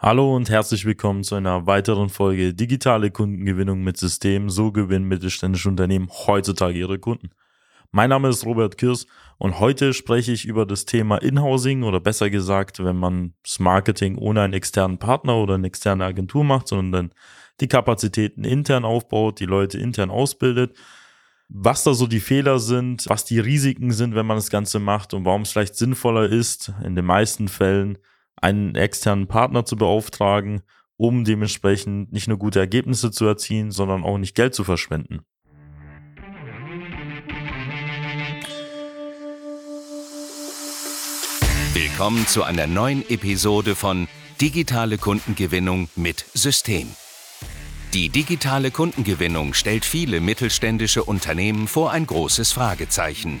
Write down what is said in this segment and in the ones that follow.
Hallo und herzlich willkommen zu einer weiteren Folge Digitale Kundengewinnung mit System. So gewinnen mittelständische Unternehmen heutzutage ihre Kunden. Mein Name ist Robert Kirs und heute spreche ich über das Thema Inhousing oder besser gesagt, wenn man das Marketing ohne einen externen Partner oder eine externe Agentur macht, sondern die Kapazitäten intern aufbaut, die Leute intern ausbildet, was da so die Fehler sind, was die Risiken sind, wenn man das Ganze macht und warum es vielleicht sinnvoller ist, in den meisten Fällen einen externen Partner zu beauftragen, um dementsprechend nicht nur gute Ergebnisse zu erzielen, sondern auch nicht Geld zu verschwenden. Willkommen zu einer neuen Episode von Digitale Kundengewinnung mit System. Die digitale Kundengewinnung stellt viele mittelständische Unternehmen vor ein großes Fragezeichen.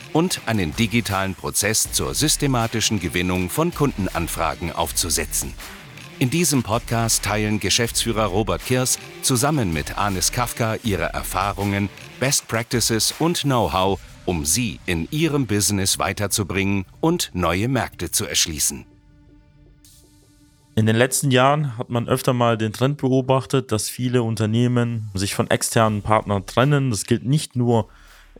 und einen digitalen Prozess zur systematischen Gewinnung von Kundenanfragen aufzusetzen. In diesem Podcast teilen Geschäftsführer Robert Kirs zusammen mit Anis Kafka ihre Erfahrungen, Best Practices und Know-how, um sie in ihrem Business weiterzubringen und neue Märkte zu erschließen. In den letzten Jahren hat man öfter mal den Trend beobachtet, dass viele Unternehmen sich von externen Partnern trennen. Das gilt nicht nur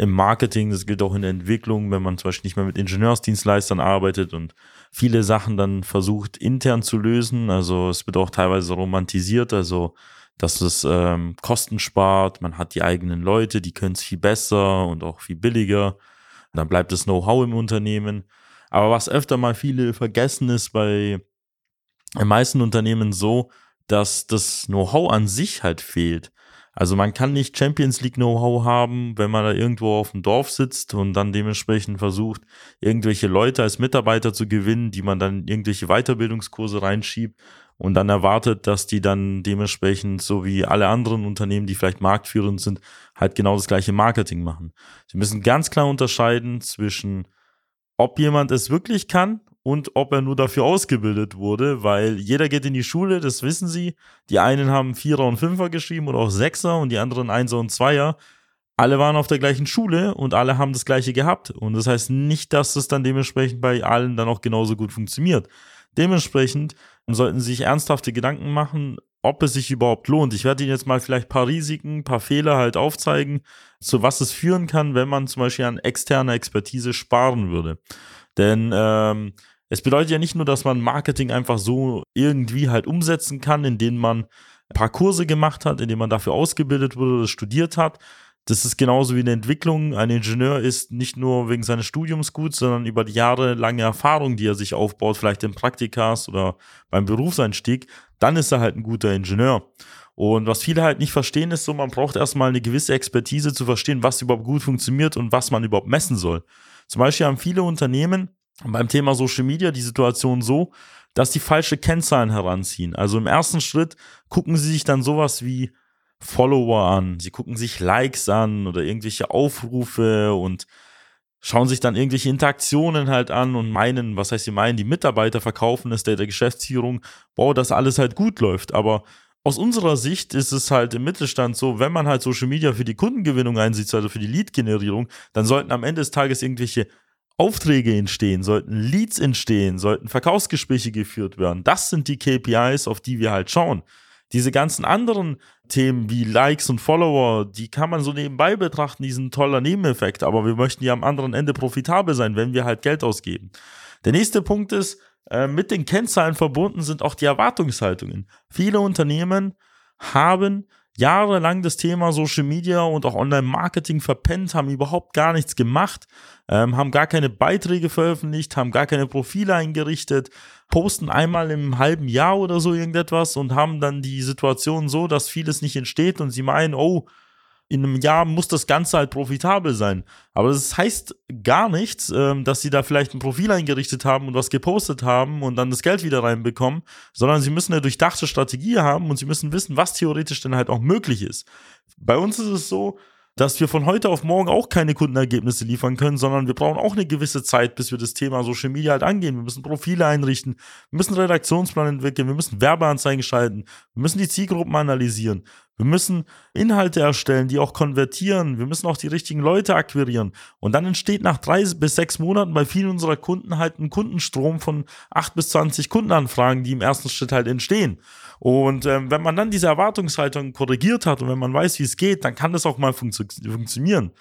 im Marketing, das gilt auch in der Entwicklung, wenn man zum Beispiel nicht mehr mit Ingenieursdienstleistern arbeitet und viele Sachen dann versucht intern zu lösen. Also es wird auch teilweise romantisiert, also dass es ähm, Kosten spart, man hat die eigenen Leute, die können es viel besser und auch viel billiger. dann bleibt das Know-how im Unternehmen. Aber was öfter mal viele vergessen ist bei den meisten Unternehmen so, dass das Know-how an sich halt fehlt. Also man kann nicht Champions League Know-how haben, wenn man da irgendwo auf dem Dorf sitzt und dann dementsprechend versucht, irgendwelche Leute als Mitarbeiter zu gewinnen, die man dann irgendwelche Weiterbildungskurse reinschiebt und dann erwartet, dass die dann dementsprechend, so wie alle anderen Unternehmen, die vielleicht marktführend sind, halt genau das gleiche Marketing machen. Sie müssen ganz klar unterscheiden zwischen, ob jemand es wirklich kann und ob er nur dafür ausgebildet wurde, weil jeder geht in die Schule, das wissen sie. Die einen haben Vierer und Fünfer geschrieben oder auch Sechser und die anderen Einser und Zweier. Alle waren auf der gleichen Schule und alle haben das gleiche gehabt. Und das heißt nicht, dass es dann dementsprechend bei allen dann auch genauso gut funktioniert. Dementsprechend sollten sie sich ernsthafte Gedanken machen, ob es sich überhaupt lohnt. Ich werde Ihnen jetzt mal vielleicht ein paar Risiken, ein paar Fehler halt aufzeigen, zu was es führen kann, wenn man zum Beispiel an externer Expertise sparen würde. Denn ähm, es bedeutet ja nicht nur, dass man Marketing einfach so irgendwie halt umsetzen kann, indem man ein paar Kurse gemacht hat, indem man dafür ausgebildet wurde oder studiert hat. Das ist genauso wie eine Entwicklung. Ein Ingenieur ist nicht nur wegen seines Studiums gut, sondern über die jahrelange Erfahrung, die er sich aufbaut, vielleicht in Praktikas oder beim Berufseinstieg, dann ist er halt ein guter Ingenieur. Und was viele halt nicht verstehen, ist so, man braucht erstmal eine gewisse Expertise zu verstehen, was überhaupt gut funktioniert und was man überhaupt messen soll. Zum Beispiel haben viele Unternehmen beim Thema Social Media die Situation so, dass die falsche Kennzahlen heranziehen. Also im ersten Schritt gucken sie sich dann sowas wie Follower an, sie gucken sich Likes an oder irgendwelche Aufrufe und schauen sich dann irgendwelche Interaktionen halt an und meinen, was heißt sie meinen, die Mitarbeiter verkaufen es der, der Geschäftsführung, wow, dass alles halt gut läuft. Aber aus unserer Sicht ist es halt im Mittelstand so, wenn man halt Social Media für die Kundengewinnung einsetzt, also für die Lead-Generierung, dann sollten am Ende des Tages irgendwelche Aufträge entstehen, sollten Leads entstehen, sollten Verkaufsgespräche geführt werden. Das sind die KPIs, auf die wir halt schauen. Diese ganzen anderen Themen wie Likes und Follower, die kann man so nebenbei betrachten, die sind ein toller Nebeneffekt, aber wir möchten ja am anderen Ende profitabel sein, wenn wir halt Geld ausgeben. Der nächste Punkt ist, äh, mit den Kennzahlen verbunden sind auch die Erwartungshaltungen. Viele Unternehmen haben jahrelang das Thema Social Media und auch Online-Marketing verpennt, haben überhaupt gar nichts gemacht, ähm, haben gar keine Beiträge veröffentlicht, haben gar keine Profile eingerichtet, posten einmal im halben Jahr oder so irgendetwas und haben dann die Situation so, dass vieles nicht entsteht und sie meinen, oh, in einem Jahr muss das Ganze halt profitabel sein. Aber das heißt gar nichts, ähm, dass sie da vielleicht ein Profil eingerichtet haben und was gepostet haben und dann das Geld wieder reinbekommen, sondern sie müssen eine durchdachte Strategie haben und sie müssen wissen, was theoretisch denn halt auch möglich ist. Bei uns ist es so, dass wir von heute auf morgen auch keine Kundenergebnisse liefern können, sondern wir brauchen auch eine gewisse Zeit, bis wir das Thema Social Media halt angehen. Wir müssen Profile einrichten, wir müssen Redaktionsplan entwickeln, wir müssen Werbeanzeigen schalten, wir müssen die Zielgruppen analysieren, wir müssen Inhalte erstellen, die auch konvertieren. Wir müssen auch die richtigen Leute akquirieren. Und dann entsteht nach drei bis sechs Monaten bei vielen unserer Kunden halt ein Kundenstrom von acht bis zwanzig Kundenanfragen, die im ersten Schritt halt entstehen. Und ähm, wenn man dann diese Erwartungshaltung korrigiert hat und wenn man weiß, wie es geht, dann kann das auch mal funktio funktionieren.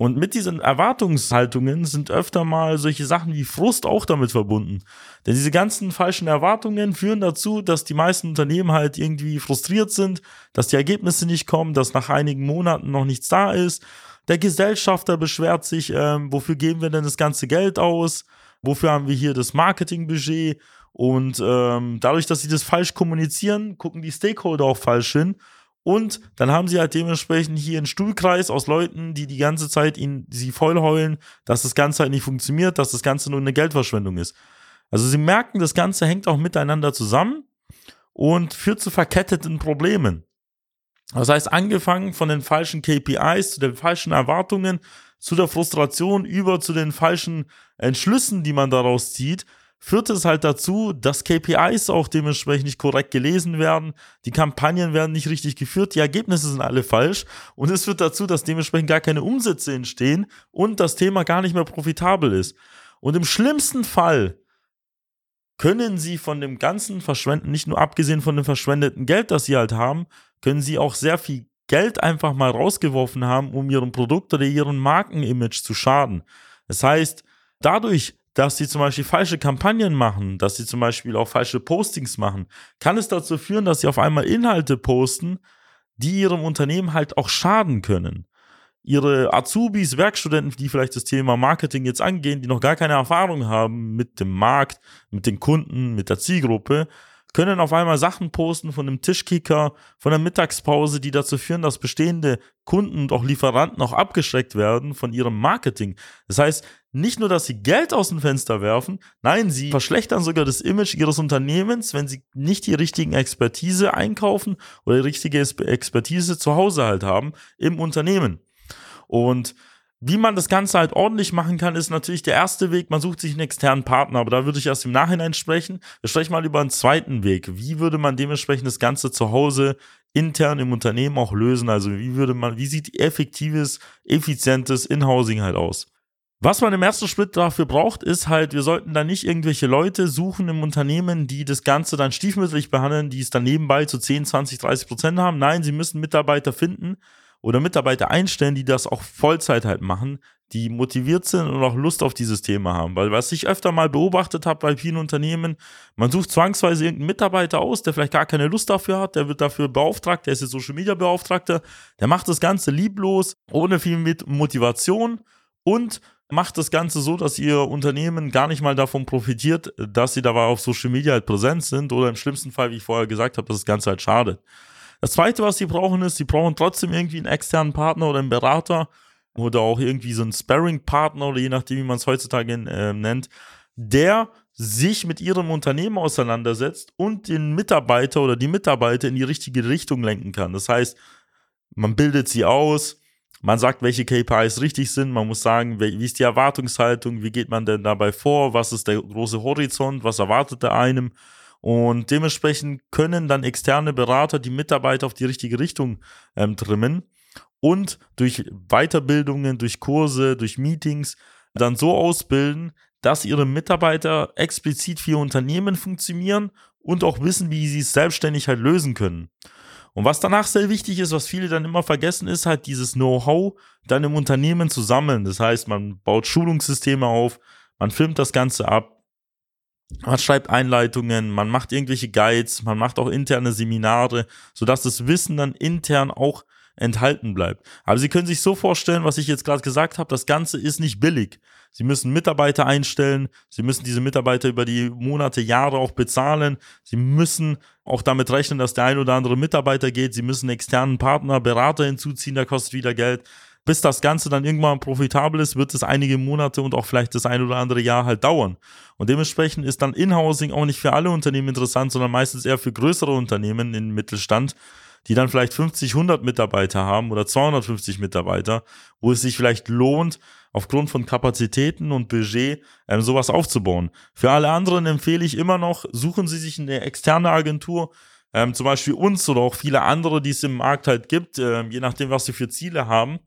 Und mit diesen Erwartungshaltungen sind öfter mal solche Sachen wie Frust auch damit verbunden. Denn diese ganzen falschen Erwartungen führen dazu, dass die meisten Unternehmen halt irgendwie frustriert sind, dass die Ergebnisse nicht kommen, dass nach einigen Monaten noch nichts da ist. Der Gesellschafter beschwert sich, ähm, wofür geben wir denn das ganze Geld aus? Wofür haben wir hier das Marketingbudget? Und ähm, dadurch, dass sie das falsch kommunizieren, gucken die Stakeholder auch falsch hin und dann haben sie halt dementsprechend hier einen Stuhlkreis aus Leuten, die die ganze Zeit ihnen sie voll heulen, dass das Ganze halt nicht funktioniert, dass das Ganze nur eine Geldverschwendung ist. Also sie merken, das Ganze hängt auch miteinander zusammen und führt zu verketteten Problemen. Das heißt, angefangen von den falschen KPIs, zu den falschen Erwartungen, zu der Frustration über zu den falschen Entschlüssen, die man daraus zieht, führt es halt dazu, dass KPIs auch dementsprechend nicht korrekt gelesen werden, die Kampagnen werden nicht richtig geführt, die Ergebnisse sind alle falsch und es führt dazu, dass dementsprechend gar keine Umsätze entstehen und das Thema gar nicht mehr profitabel ist. Und im schlimmsten Fall können sie von dem ganzen Verschwenden, nicht nur abgesehen von dem verschwendeten Geld, das sie halt haben, können sie auch sehr viel Geld einfach mal rausgeworfen haben, um ihrem Produkt oder ihrem Markenimage zu schaden. Das heißt, dadurch, dass sie zum Beispiel falsche Kampagnen machen, dass sie zum Beispiel auch falsche Postings machen, kann es dazu führen, dass sie auf einmal Inhalte posten, die ihrem Unternehmen halt auch schaden können. Ihre Azubis, Werkstudenten, die vielleicht das Thema Marketing jetzt angehen, die noch gar keine Erfahrung haben mit dem Markt, mit den Kunden, mit der Zielgruppe, können auf einmal Sachen posten von einem Tischkicker, von der Mittagspause, die dazu führen, dass bestehende Kunden und auch Lieferanten auch abgeschreckt werden von ihrem Marketing. Das heißt, nicht nur, dass sie Geld aus dem Fenster werfen, nein, sie verschlechtern sogar das Image ihres Unternehmens, wenn sie nicht die richtigen Expertise einkaufen oder die richtige Expertise zu Hause halt haben im Unternehmen. Und wie man das Ganze halt ordentlich machen kann, ist natürlich der erste Weg, man sucht sich einen externen Partner, aber da würde ich erst im Nachhinein sprechen. Wir sprechen mal über einen zweiten Weg. Wie würde man dementsprechend das Ganze zu Hause intern im Unternehmen auch lösen? Also wie würde man, wie sieht effektives, effizientes Inhousing halt aus? Was man im ersten Schritt dafür braucht, ist halt, wir sollten da nicht irgendwelche Leute suchen im Unternehmen, die das Ganze dann stiefmütterlich behandeln, die es dann nebenbei zu 10, 20, 30 Prozent haben. Nein, sie müssen Mitarbeiter finden, oder Mitarbeiter einstellen, die das auch Vollzeit halt machen, die motiviert sind und auch Lust auf dieses Thema haben. Weil was ich öfter mal beobachtet habe bei vielen Unternehmen, man sucht zwangsweise irgendeinen Mitarbeiter aus, der vielleicht gar keine Lust dafür hat, der wird dafür beauftragt, der ist jetzt Social Media Beauftragter, der macht das Ganze lieblos, ohne viel Motivation und macht das Ganze so, dass ihr Unternehmen gar nicht mal davon profitiert, dass sie dabei auf Social Media halt präsent sind oder im schlimmsten Fall, wie ich vorher gesagt habe, dass das Ganze halt schadet. Das zweite, was sie brauchen, ist, sie brauchen trotzdem irgendwie einen externen Partner oder einen Berater oder auch irgendwie so einen Sparring-Partner oder je nachdem, wie man es heutzutage äh, nennt, der sich mit ihrem Unternehmen auseinandersetzt und den Mitarbeiter oder die Mitarbeiter in die richtige Richtung lenken kann. Das heißt, man bildet sie aus, man sagt, welche KPIs richtig sind, man muss sagen, wie ist die Erwartungshaltung, wie geht man denn dabei vor, was ist der große Horizont, was erwartet er einem? Und dementsprechend können dann externe Berater die Mitarbeiter auf die richtige Richtung ähm, trimmen und durch Weiterbildungen, durch Kurse, durch Meetings dann so ausbilden, dass ihre Mitarbeiter explizit für ihr Unternehmen funktionieren und auch wissen, wie sie es selbstständig halt lösen können. Und was danach sehr wichtig ist, was viele dann immer vergessen, ist halt dieses Know-how dann im Unternehmen zu sammeln. Das heißt, man baut Schulungssysteme auf, man filmt das Ganze ab, man schreibt Einleitungen, man macht irgendwelche Guides, man macht auch interne Seminare, sodass das Wissen dann intern auch enthalten bleibt. Aber Sie können sich so vorstellen, was ich jetzt gerade gesagt habe, das Ganze ist nicht billig. Sie müssen Mitarbeiter einstellen, Sie müssen diese Mitarbeiter über die Monate, Jahre auch bezahlen. Sie müssen auch damit rechnen, dass der ein oder andere Mitarbeiter geht. Sie müssen externen Partner, Berater hinzuziehen, der kostet wieder Geld. Bis das Ganze dann irgendwann profitabel ist, wird es einige Monate und auch vielleicht das ein oder andere Jahr halt dauern. Und dementsprechend ist dann Inhousing auch nicht für alle Unternehmen interessant, sondern meistens eher für größere Unternehmen im Mittelstand, die dann vielleicht 50, 100 Mitarbeiter haben oder 250 Mitarbeiter, wo es sich vielleicht lohnt, aufgrund von Kapazitäten und Budget ähm, sowas aufzubauen. Für alle anderen empfehle ich immer noch, suchen Sie sich eine externe Agentur, ähm, zum Beispiel uns oder auch viele andere, die es im Markt halt gibt, ähm, je nachdem, was sie für Ziele haben,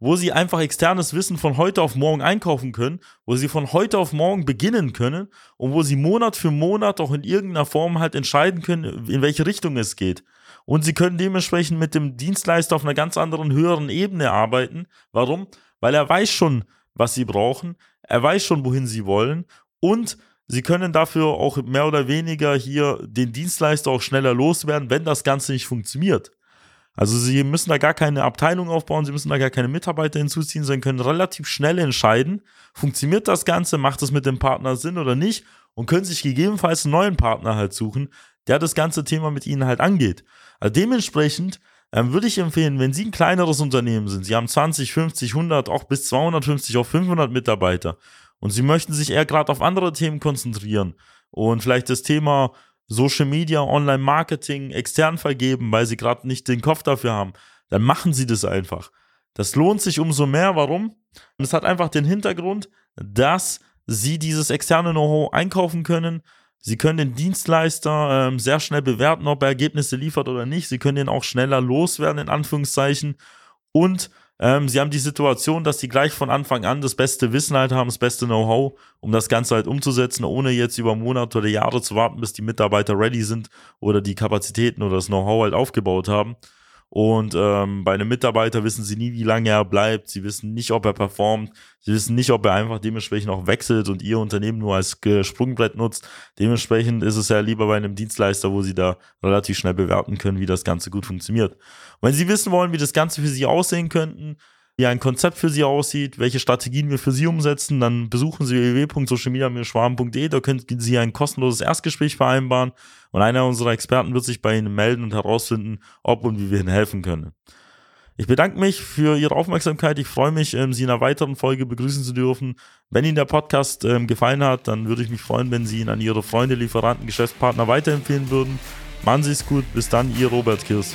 wo sie einfach externes Wissen von heute auf morgen einkaufen können, wo sie von heute auf morgen beginnen können und wo sie Monat für Monat auch in irgendeiner Form halt entscheiden können, in welche Richtung es geht. Und sie können dementsprechend mit dem Dienstleister auf einer ganz anderen, höheren Ebene arbeiten. Warum? Weil er weiß schon, was sie brauchen, er weiß schon, wohin sie wollen und sie können dafür auch mehr oder weniger hier den Dienstleister auch schneller loswerden, wenn das Ganze nicht funktioniert. Also sie müssen da gar keine Abteilung aufbauen, sie müssen da gar keine Mitarbeiter hinzuziehen, sondern können relativ schnell entscheiden, funktioniert das Ganze, macht es mit dem Partner Sinn oder nicht und können sich gegebenenfalls einen neuen Partner halt suchen, der das ganze Thema mit ihnen halt angeht. Also dementsprechend ähm, würde ich empfehlen, wenn Sie ein kleineres Unternehmen sind, Sie haben 20, 50, 100, auch bis 250, auch 500 Mitarbeiter und Sie möchten sich eher gerade auf andere Themen konzentrieren und vielleicht das Thema Social Media, Online Marketing extern vergeben, weil Sie gerade nicht den Kopf dafür haben, dann machen Sie das einfach. Das lohnt sich umso mehr. Warum? Es hat einfach den Hintergrund, dass Sie dieses externe Know-how einkaufen können, Sie können den Dienstleister ähm, sehr schnell bewerten, ob er Ergebnisse liefert oder nicht. Sie können ihn auch schneller loswerden, in Anführungszeichen. Und ähm, sie haben die Situation, dass sie gleich von Anfang an das beste Wissen halt haben, das beste Know-how, um das Ganze halt umzusetzen, ohne jetzt über Monate oder Jahre zu warten, bis die Mitarbeiter ready sind oder die Kapazitäten oder das Know-how halt aufgebaut haben. Und ähm, bei einem Mitarbeiter wissen sie nie, wie lange er bleibt. Sie wissen nicht, ob er performt. Sie wissen nicht, ob er einfach dementsprechend auch wechselt und ihr Unternehmen nur als Sprungbrett nutzt. Dementsprechend ist es ja lieber bei einem Dienstleister, wo sie da relativ schnell bewerten können, wie das Ganze gut funktioniert. Und wenn Sie wissen wollen, wie das Ganze für Sie aussehen könnten, wie ein Konzept für Sie aussieht, welche Strategien wir für Sie umsetzen, dann besuchen Sie www.socialmedia-schwaben.de. Da können Sie ein kostenloses Erstgespräch vereinbaren und einer unserer Experten wird sich bei Ihnen melden und herausfinden, ob und wie wir Ihnen helfen können. Ich bedanke mich für Ihre Aufmerksamkeit. Ich freue mich, ähm, Sie in einer weiteren Folge begrüßen zu dürfen. Wenn Ihnen der Podcast ähm, gefallen hat, dann würde ich mich freuen, wenn Sie ihn an Ihre Freunde, Lieferanten, Geschäftspartner weiterempfehlen würden. Machen Sie es gut. Bis dann, Ihr Robert Kirs.